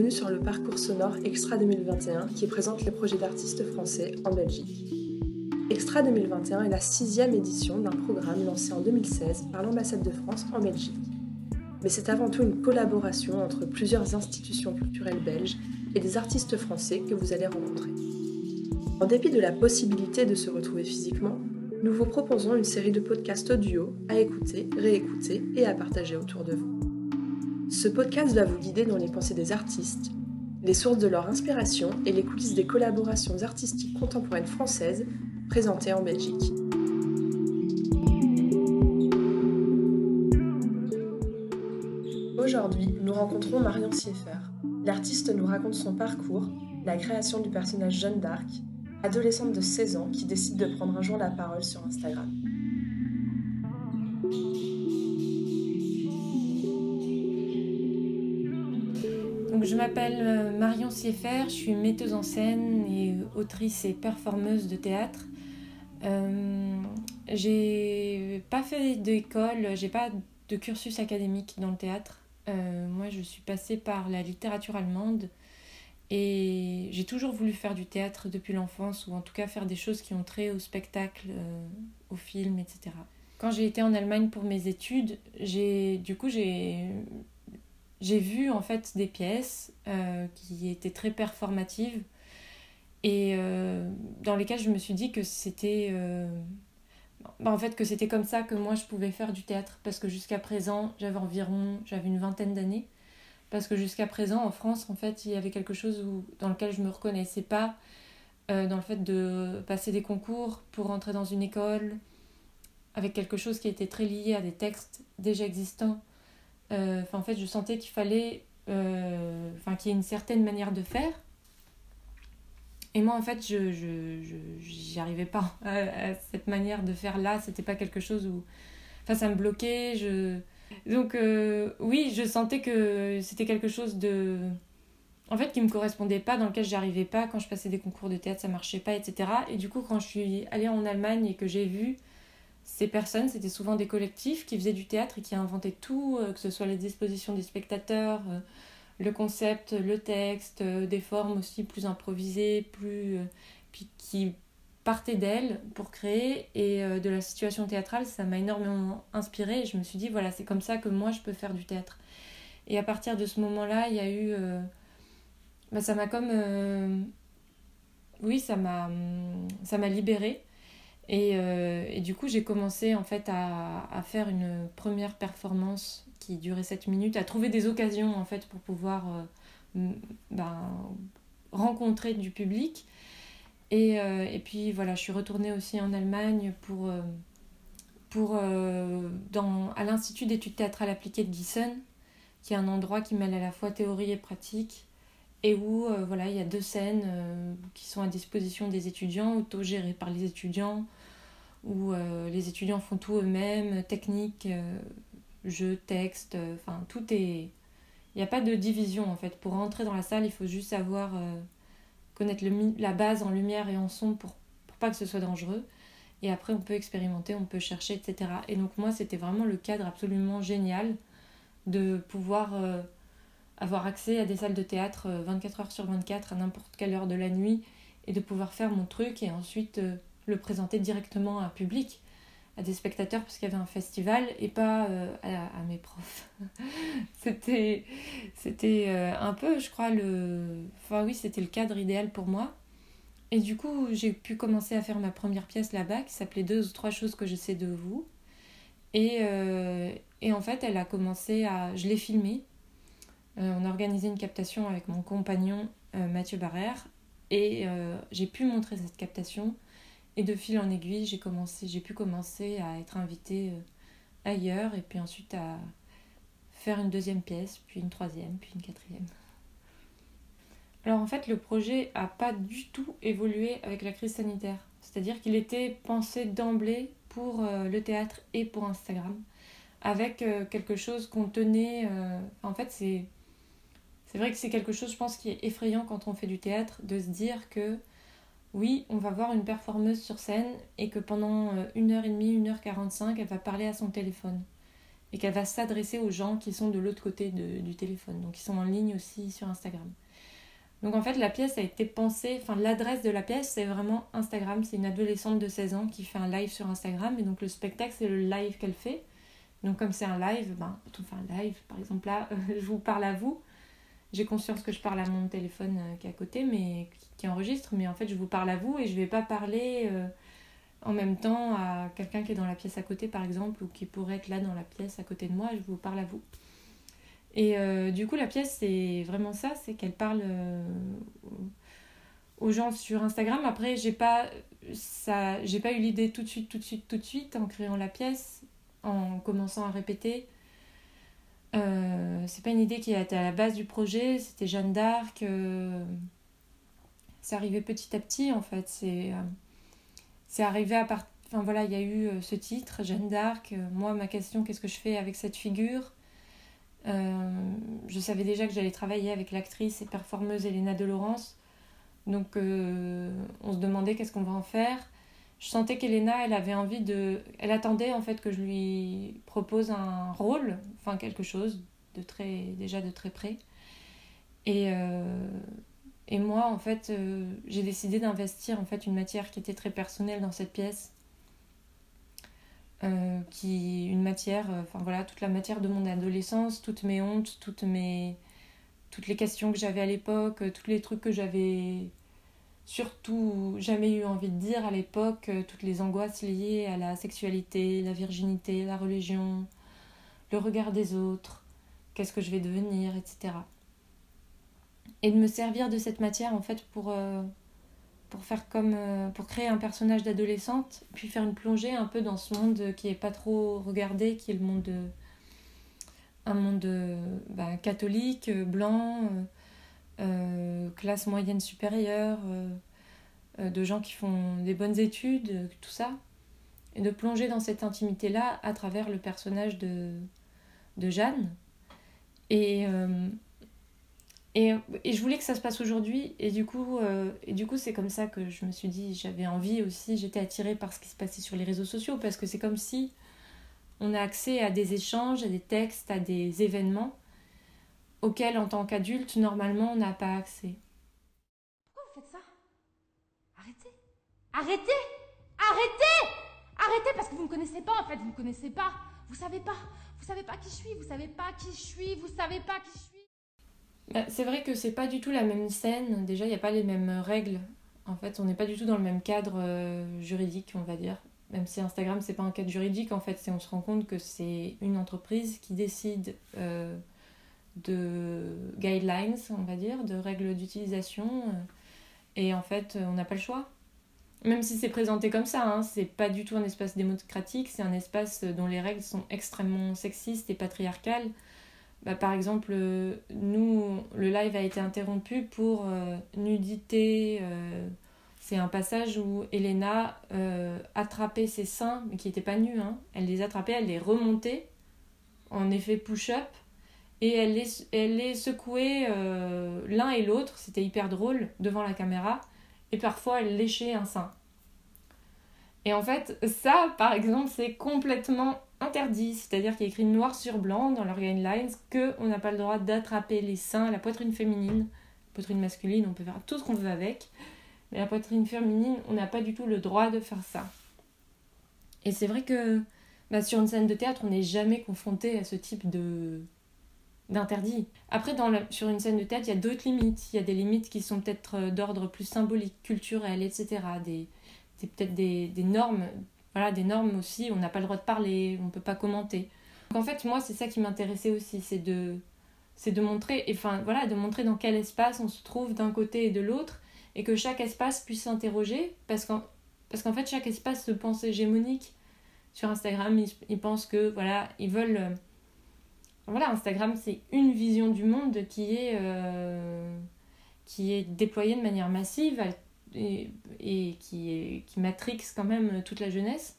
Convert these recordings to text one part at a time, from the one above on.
Bienvenue sur le parcours sonore Extra 2021 qui présente les projets d'artistes français en Belgique. Extra 2021 est la sixième édition d'un programme lancé en 2016 par l'ambassade de France en Belgique. Mais c'est avant tout une collaboration entre plusieurs institutions culturelles belges et des artistes français que vous allez rencontrer. En dépit de la possibilité de se retrouver physiquement, nous vous proposons une série de podcasts audio à écouter, réécouter et à partager autour de vous. Ce podcast va vous guider dans les pensées des artistes, les sources de leur inspiration et les coulisses des collaborations artistiques contemporaines françaises présentées en Belgique. Aujourd'hui, nous rencontrons Marion Sieffer. L'artiste nous raconte son parcours, la création du personnage Jeanne d'Arc, adolescente de 16 ans qui décide de prendre un jour la parole sur Instagram. M'appelle euh, Marion Sieffer, je suis metteuse en scène et autrice et performeuse de théâtre. Euh, j'ai pas fait d'école, j'ai pas de cursus académique dans le théâtre. Euh, moi, je suis passée par la littérature allemande et j'ai toujours voulu faire du théâtre depuis l'enfance, ou en tout cas faire des choses qui ont trait au spectacle, euh, au film, etc. Quand j'ai été en Allemagne pour mes études, j'ai du coup j'ai j'ai vu en fait des pièces euh, qui étaient très performatives et euh, dans lesquelles je me suis dit que c'était bah, en fait que c'était comme ça que moi je pouvais faire du théâtre. Parce que jusqu'à présent j'avais environ j'avais une vingtaine d'années. Parce que jusqu'à présent en France en fait il y avait quelque chose où, dans lequel je me reconnaissais pas euh, dans le fait de passer des concours pour rentrer dans une école avec quelque chose qui était très lié à des textes déjà existants euh, en fait je sentais qu'il fallait euh, qu'il y ait une certaine manière de faire et moi en fait je j'y arrivais pas à, cette manière de faire là c'était pas quelque chose où enfin ça me bloquait je donc euh, oui, je sentais que c'était quelque chose de... En fait, qui me correspondait pas, dans lequel j'arrivais pas. Quand je passais des concours de théâtre, ça marchait pas, etc. Et du coup, quand je suis allée en Allemagne et que j'ai vu ces personnes, c'était souvent des collectifs qui faisaient du théâtre et qui inventaient tout, euh, que ce soit les dispositions des spectateurs, euh, le concept, le texte, des formes aussi plus improvisées, plus... puis qui partait d'elle pour créer et euh, de la situation théâtrale, ça m'a énormément inspirée et je me suis dit voilà, c'est comme ça que moi je peux faire du théâtre. Et à partir de ce moment-là, il y a eu euh, bah, ça m'a comme euh, oui, ça m'a libérée et, et, du coup, j'ai commencé en fait à, faire une première performance qui durait 7 minutes, à trouver des occasions en fait pour pouvoir ben, rencontrer du public. Et, euh, et, puis voilà, je suis retournée aussi en Allemagne pour, euh, pour, euh, dans, à l'Institut d'études théâtrales appliquées de Gießen, qui est un endroit qui mêle à la fois théorie et pratique, et où voilà, il y a deux scènes qui sont à disposition des étudiants, autogérées par les étudiants, où les étudiants font tout eux-mêmes, technique, jeu, texte, enfin tout est... Il n'y a pas de division en fait. Pour rentrer dans la salle, il faut juste savoir connaître la base en lumière et en son pour, pas que ce soit dangereux. Et après, on peut expérimenter, on peut chercher, etc. Et donc, moi, c'était vraiment le cadre absolument génial de pouvoir euh, avoir accès à des salles de théâtre 24 euh, heures sur 24 à n'importe quelle heure de la nuit et de pouvoir faire mon truc et ensuite euh, le présenter directement à un public à des spectateurs parce qu'il y avait un festival et pas euh, à, mes profs. c'était euh, un peu, je crois, le... Enfin oui, c'était le cadre idéal pour moi. Et du coup, j'ai pu commencer à faire ma première pièce là-bas qui s'appelait Deux ou trois choses que je sais de vous. Et, euh, et en fait, elle a commencé à... Je l'ai filmée. on a organisé une captation avec mon compagnon Mathieu Barrère. Et j'ai pu montrer cette captation et de fil en aiguille, j'ai commencé, j'ai pu commencer à être invitée euh, ailleurs et puis ensuite à faire une deuxième pièce, puis une troisième, puis une quatrième. Alors en fait, le projet a pas du tout évolué avec la crise sanitaire. C'est-à-dire qu'il était pensé d'emblée pour euh, le théâtre et pour Instagram, avec euh, quelque chose qu'on tenait. En fait, c'est c'est vrai que c'est quelque chose, je pense, qui est effrayant quand on fait du théâtre, de se dire que oui, on va voir une performeuse sur scène et que pendant euh, une heure et demie, une heure quarante-cinq, elle va parler à son téléphone. et qu'elle va s'adresser aux gens qui sont de l'autre côté du téléphone, donc qui sont en ligne aussi sur Instagram. Donc en fait, la pièce a été pensée, enfin l'adresse de la pièce, c'est vraiment Instagram. C'est une adolescente de 16 ans qui fait un live sur Instagram, et donc le spectacle, c'est le live qu'elle fait. Donc comme c'est un live, ben, enfin un live, par exemple là, je vous parle à vous. J'ai conscience que je parle à mon téléphone euh, qui est à côté, mais qui, enregistre, mais en fait je vous parle à vous et je vais pas parler euh, en même temps à quelqu'un qui est dans la pièce à côté, par exemple, ou qui pourrait être là dans la pièce à côté de moi, je vous parle à vous. Et euh, du coup, la pièce, c'est vraiment ça, c'est qu'elle parle aux gens sur Instagram. Après, j'ai pas, ça, j'ai pas eu l'idée tout de suite, tout de suite, tout de suite en créant la pièce, en commençant à répéter. Euh, c'est pas une idée qui été à la base du projet, c'était Jeanne d'Arc. c'est arrivé petit à petit en fait. C'est c'est arrivé à part. Enfin voilà, il y a eu euh, ce titre, Jeanne d'Arc. Euh, moi, ma question, qu'est-ce que je fais avec cette figure? Euh, Je savais déjà que j'allais travailler avec l'actrice et performeuse Elena de Laurence. Donc on se demandait qu'est-ce qu'on va en faire. Je sentais qu'Elena, elle avait envie de. Elle attendait en fait que je lui propose un rôle, enfin quelque chose de très déjà de très près. Et, et moi, en fait, euh, j'ai décidé d'investir en fait une matière qui était très personnelle dans cette pièce. Euh, qui une matière, euh, enfin voilà, toute la matière de mon adolescence, toutes mes hontes, toutes mes toutes les questions que j'avais à l'époque, tous les trucs que j'avais surtout jamais eu envie de dire à l'époque, toutes les angoisses liées à la sexualité, la virginité, la religion, le regard des autres, qu'est-ce que je vais devenir, etc et de me servir de cette matière en fait pour, euh, pour faire comme euh, pour créer un personnage d'adolescente puis faire une plongée un peu dans ce monde qui est pas trop regardé qui est le monde de, un monde bah, catholique blanc euh, classe moyenne supérieure de gens qui font des bonnes études tout ça. Et de plonger dans cette intimité là à travers le personnage de de Jeanne et et, et, je voulais que ça se passe aujourd'hui. Et du coup euh, et du coup c'est comme ça que je me suis dit j'avais envie aussi j'étais attirée par ce qui se passait sur les réseaux sociaux. Parce que c'est comme si on a accès à des échanges à des textes à des événements auxquels en tant qu'adulte normalement on n'a pas accès. Pourquoi vous faites ça? Arrêtez! Arrêtez! Arrêtez! Arrêtez! Parce que vous ne me connaissez pas en fait vous ne me connaissez pas. Vous savez pas vous savez pas qui je suis vous savez pas qui je suis vous savez pas qui je suis bah, c'est vrai que c'est pas du tout la même scène. Déjà, il n'y a pas les mêmes règles. En fait, on n'est pas du tout dans le même cadre euh, juridique, on va dire. Même si Instagram, c'est pas un cadre juridique, en fait, c'est on se rend compte que c'est une entreprise qui décide euh, de guidelines, on va dire, de règles d'utilisation. Et en fait, on n'a pas le choix. Même si c'est présenté comme ça, hein, c'est pas du tout un espace démocratique, c'est un espace dont les règles sont extrêmement sexistes et patriarcales. Bah, par exemple, euh, nous, le live a été interrompu pour euh, nudité. Euh, c'est un passage où Elena attrapait ses seins, mais qui n'étaient pas nus. Hein. Elle les attrapait, elle les remontait en effet push-up. Et elle les, elle les secouait l'un et l'autre, c'était hyper drôle, devant la caméra. Et parfois, léchait un sein. Et en fait, ça, par exemple, c'est complètement interdit, c'est-à-dire qu'il a écrit noir sur blanc dans leur guidelines qu'on n'a pas le droit d'attraper les seins, la poitrine féminine, la poitrine masculine, on peut faire tout ce qu'on veut avec, mais la poitrine féminine, on n'a pas du tout le droit de faire ça. Et c'est vrai que bah, sur une scène de théâtre, on n'est jamais confronté à ce type de d'interdit. Après, dans sur une scène de théâtre, il y a d'autres limites. Il y a des limites qui sont peut-être euh, d'ordre plus symbolique, culturel, etc. Des, peut-être des, des normes voilà, des normes aussi, on n'a pas le droit de parler, on ne peut pas commenter. Donc en fait, moi, c'est ça qui m'intéressait aussi, c'est de, c'est de montrer, enfin voilà, de montrer dans quel espace on se trouve d'un côté et de l'autre, et que chaque espace puisse s'interroger, parce qu'en, parce qu'en fait, chaque espace se pense hégémonique. Sur Instagram, ils, pensent que, voilà, ils veulent... Voilà, Instagram, c'est une vision du monde qui est, euh, déployée de manière massive, et, qui, matrixe quand même toute la jeunesse.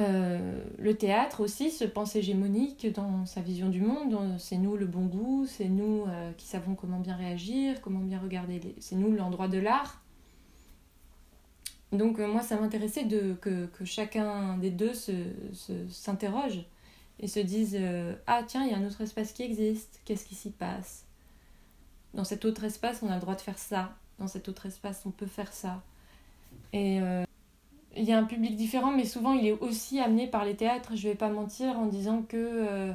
Euh, le théâtre aussi se pense hégémonique dans sa vision du monde. C'est nous le bon goût, c'est nous euh, qui savons comment bien réagir, comment bien regarder. C'est nous l'endroit de l'art. Donc moi, ça m'intéressait de, que, chacun des deux s'interroge. Se, et se disent euh, Ah, tiens, il y a un autre espace qui existe, qu'est-ce qui s'y passe? Dans cet autre espace, on a le droit de faire ça, dans cet autre espace, on peut faire ça. Et euh, il y a un public différent, mais souvent il est aussi amené par les théâtres, je vais pas mentir, en disant que. euh,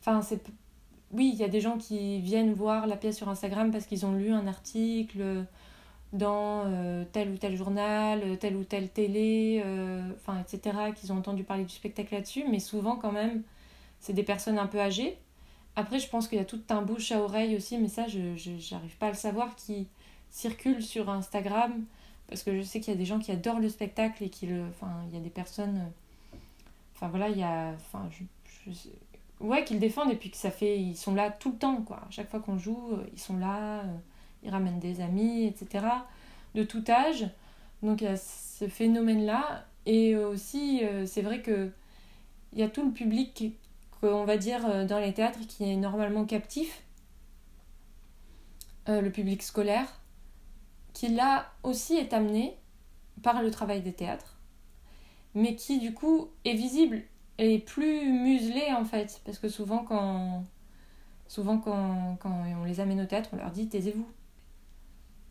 Enfin, c'est. Oui, il y a des gens qui viennent voir la pièce sur Instagram parce qu'ils ont lu un article dans euh, tel ou tel journal, euh, telle ou telle télé, euh, enfin, etc., qu'ils ont entendu parler du spectacle là-dessus, mais souvent quand même, c'est des personnes un peu âgées. Après, je pense qu'il y a tout un bouche à oreille aussi, mais ça, je n'arrive pas à le savoir, qui circule sur Instagram, parce que je sais qu'il y a des gens qui adorent le spectacle et qui y a des personnes... Enfin, voilà, il y a... Enfin, je, je- Ouais, qui le défendent et puis que ça fait... Ils sont là tout le temps, quoi. À chaque fois qu'on joue, ils sont là, ils ramènent des amis, etc. De tout âge. Donc, il y a ce phénomène-là. Et aussi, euh, c'est vrai que il y a tout le public qu'on va dire euh, dans les théâtres qui est normalement captif, Euh, le public scolaire, qui là aussi est amené par le travail des théâtres, mais qui du coup est visible et plus muselé en fait, parce que souvent quand, souvent quand, quand on les amène au théâtre, on leur dit taisez-vous.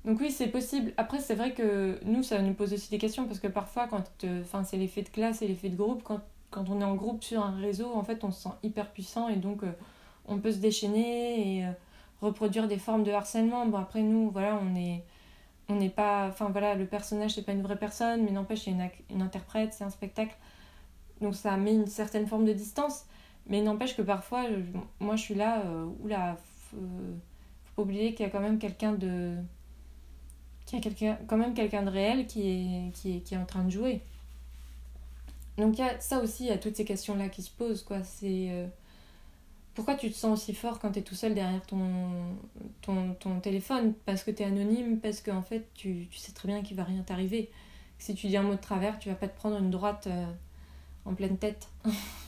Donc oui, c'est possible. Après, c'est vrai que nous, ça nous pose aussi des questions, parce que parfois, quand, euh, enfin, c'est l'effet de classe et l'effet de groupe, quand, quand on est en groupe sur un réseau, en fait, on se sent hyper puissant et donc euh, on peut se déchaîner et euh, reproduire des formes de harcèlement. Bon, après, nous, voilà, on est on n'est pas enfin voilà le personnage c'est pas une vraie personne mais n'empêche il y a une, interprète c'est un spectacle donc ça met une certaine forme de distance mais n'empêche que parfois moi je suis là euh, oula faut, faut pas oublier qu'il y a quand même quelqu'un de qu'il y a quand même quelqu'un de réel qui est, qui est qui est en train de jouer donc il y a ça aussi il y a toutes ces questions là qui se posent quoi c'est euh, pourquoi tu te sens aussi fort quand tu es tout seul derrière ton, ton, ton téléphone? Parce que tu es anonyme, parce qu'en fait, tu, tu sais très bien qu'il va rien t'arriver. Si tu dis un mot de travers, tu vas pas te prendre une droite euh, en pleine tête.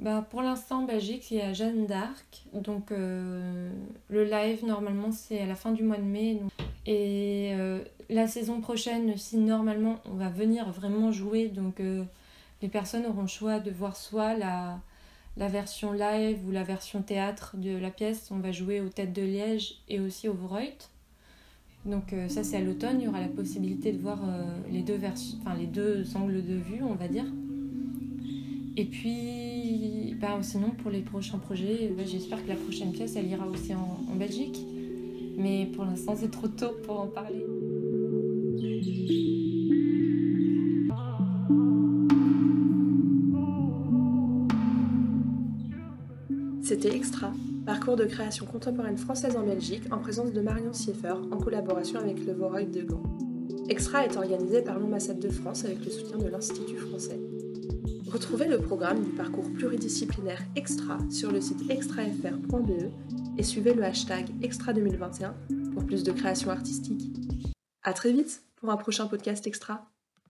bah, pour l'instant, en Belgique, il y a Jeanne d'Arc. Donc, euh, le live, normalement, c'est à la fin du mois de mai. Et euh, la saison prochaine, si normalement, on va venir vraiment jouer, donc euh, les personnes auront le choix de voir soit la la version live ou la version théâtre de la pièce. On va jouer aux Têtes de Liège et aussi au Voreuil. Donc ça c'est à l'automne, il y aura la possibilité de voir les deux versions, enfin les deux angles de vue, on va dire. Et puis, sinon pour les prochains projets, j'espère que la prochaine pièce elle ira aussi en, Belgique. Mais pour l'instant c'est trop tôt pour en parler. C'était Extra, parcours de création contemporaine française en Belgique en présence de Marion Sieffer en collaboration avec le Voreuil de Gand. Extra est organisé par l'ambassade de France avec le soutien de l'Institut français. Retrouvez le programme du parcours pluridisciplinaire Extra sur le site extrafr.be et suivez le hashtag Extra 2021 pour plus de création artistique. À très vite pour un prochain podcast Extra.